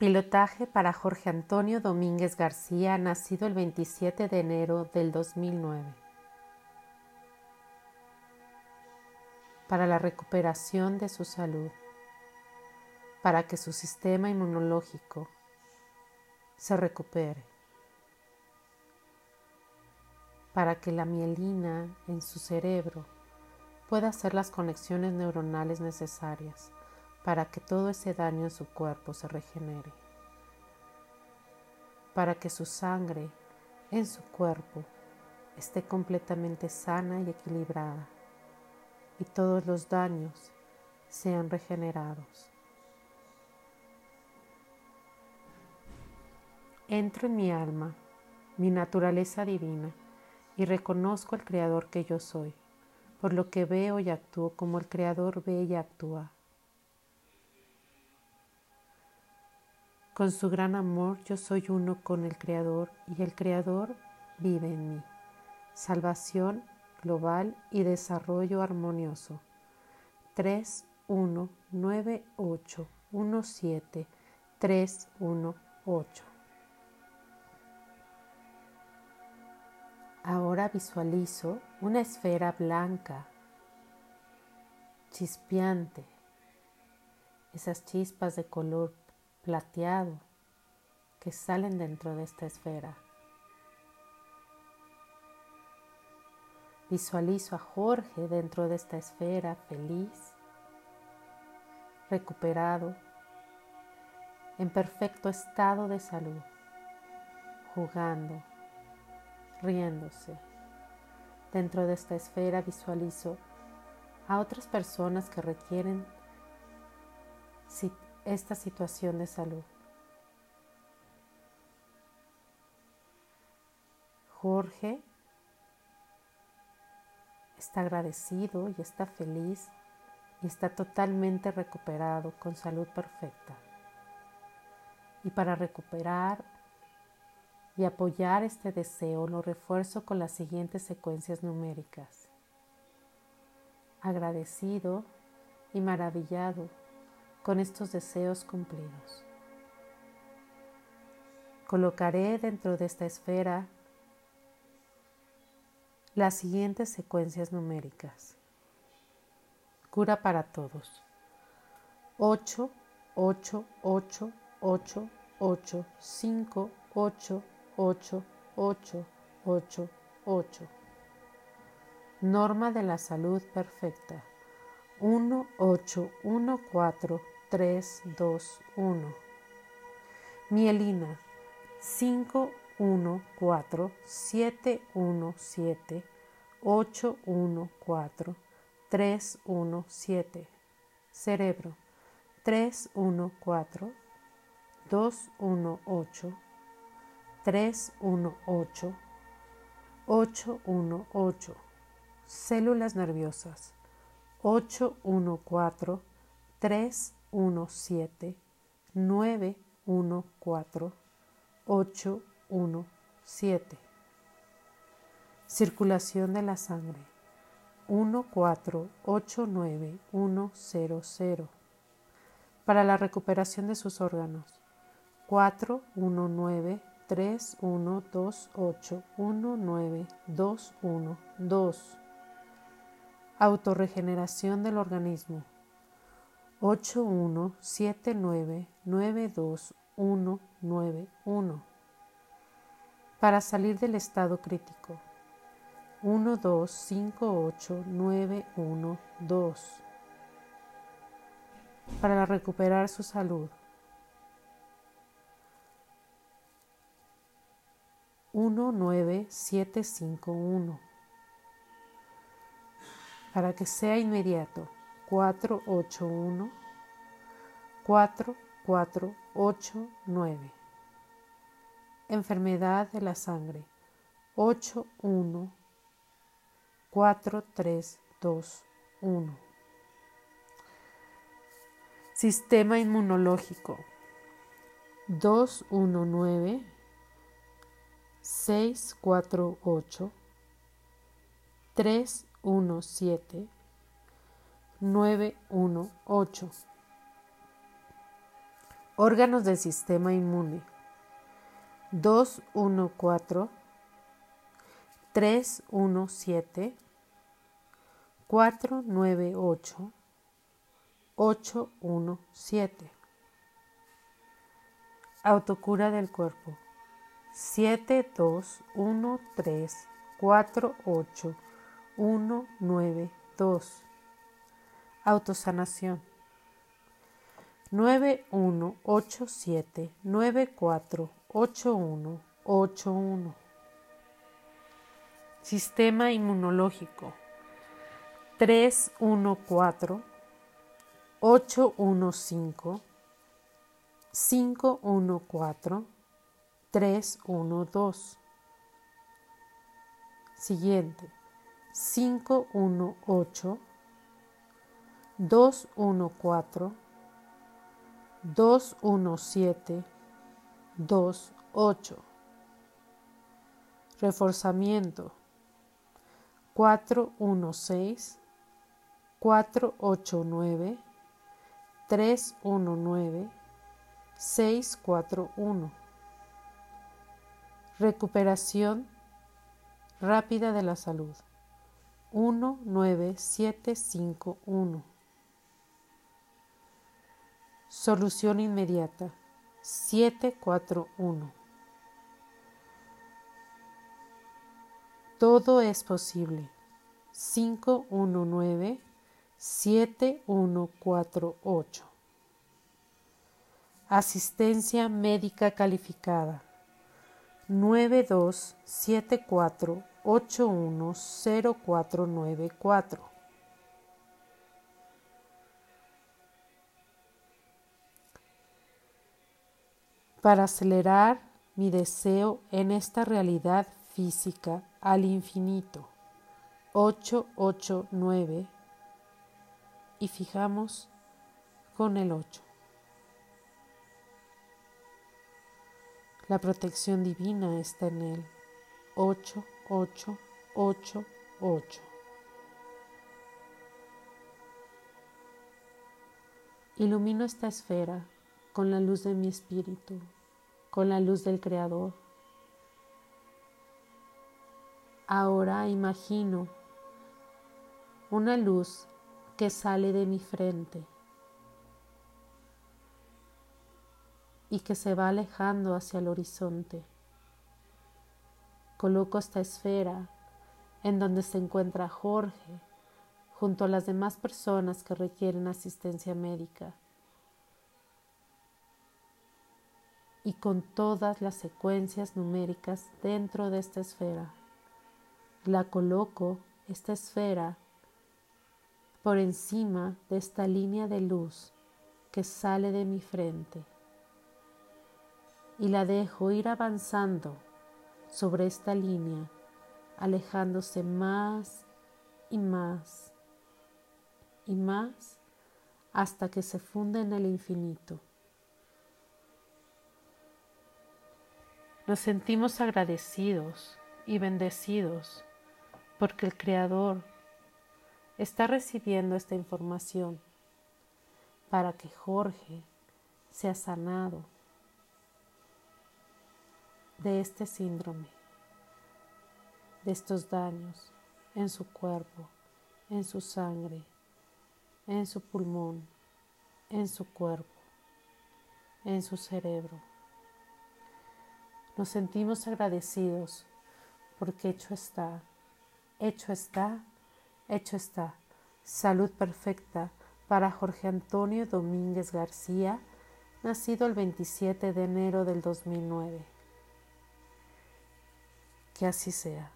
Pilotaje para Jorge Antonio Domínguez García, nacido el 27 de enero del 2009. Para la recuperación de su salud, para que su sistema inmunológico se recupere, para que la mielina en su cerebro pueda hacer las conexiones neuronales necesarias para que todo ese daño en su cuerpo se regenere, para que su sangre en su cuerpo esté completamente sana y equilibrada y todos los daños sean regenerados. Entro en mi alma, mi naturaleza divina, y reconozco al Creador que yo soy, por lo que veo y actúo como el Creador ve y actúa. Con su gran amor yo soy uno con el Creador y el Creador vive en mí. Salvación global y desarrollo armonioso. 3, 1, 9, 8, 1, 7, 3, 1, 8. Ahora visualizo una esfera blanca, chispeante, esas chispas de color plateado que salen dentro de esta esfera. Visualizo a Jorge dentro de esta esfera feliz, recuperado, en perfecto estado de salud, jugando, riéndose. Dentro de esta esfera visualizo a otras personas que requieren esta situación de salud. Jorge está agradecido y está feliz y está totalmente recuperado con salud perfecta. Y para recuperar y apoyar este deseo lo refuerzo con las siguientes secuencias numéricas. Agradecido y maravillado con estos deseos cumplidos. Colocaré dentro de esta esfera las siguientes secuencias numéricas. Cura para todos. 8, 8, 8, 8, 8, 5, 8, 8, 8, 8, 8. Norma de la salud perfecta. 1, 8, 1, 4, 3, 2, 1. Mielina 5, 1, 4, 7, 1, 7, 8, 1, 4, 3, 1, 7. Cerebro 3, 1, 4, 2, 1, 8, 3, 1, 8, 8, 1, 8. Células nerviosas 8, 1, 4, 3, 1, 7, 9, 1, 4, 8, 1, 7. Circulación de la sangre 1, 4, 8, 9, 1, 0, 0. Para la recuperación de sus órganos 4, 1, 9, 3, 1, 2, 8, 1, 9, 2, 1, 2. Autorregeneración del organismo 8179921191 para salir del estado crítico 1258912 para recuperar su salud 19751 para que sea inmediato 481 4489. Enfermedad de la sangre 81 4321. Sistema inmunológico 219 648 317 918 Órganos del sistema inmune. 214, 317, 498, 817. Autocura del cuerpo. 7, 2, 1, 3, 4, 8, 1, 9, 2. Autosanación. 9187 948181. Sistema inmunológico 314 815 514 312. Siguiente 518 214 217 28 reforzamiento 416 489 319 641 recuperación rápida de la salud 19751 Solución inmediata 741. Todo es posible. 519 7148. Asistencia médica calificada 9274 para acelerar mi deseo en esta realidad física al infinito. 889 y fijamos con el 8. La protección divina está en él. 8, 8, 8, 8. Ilumino esta esfera con la luz de mi espíritu, con la luz del Creador. Ahora imagino una luz que sale de mi frente y que se va alejando hacia el horizonte. Coloco esta esfera en donde se encuentra Jorge junto a las demás personas que requieren asistencia médica. Y con todas las secuencias numéricas dentro de esta esfera. La coloco, esta esfera, por encima de esta línea de luz que sale de mi frente y la dejo ir avanzando sobre esta línea, alejándose más y más y más hasta que se funde en el infinito. Nos sentimos agradecidos y bendecidos porque el Creador está recibiendo esta información para que Jorge sea sanado de este síndrome, de estos daños en su cuerpo, en su sangre, en su pulmón, en su cuerpo, en su cerebro. Nos sentimos agradecidos porque hecho está, hecho está, hecho está. Salud perfecta para Jorge Antonio Domínguez García, nacido el 27 de enero del 2009. Que así sea.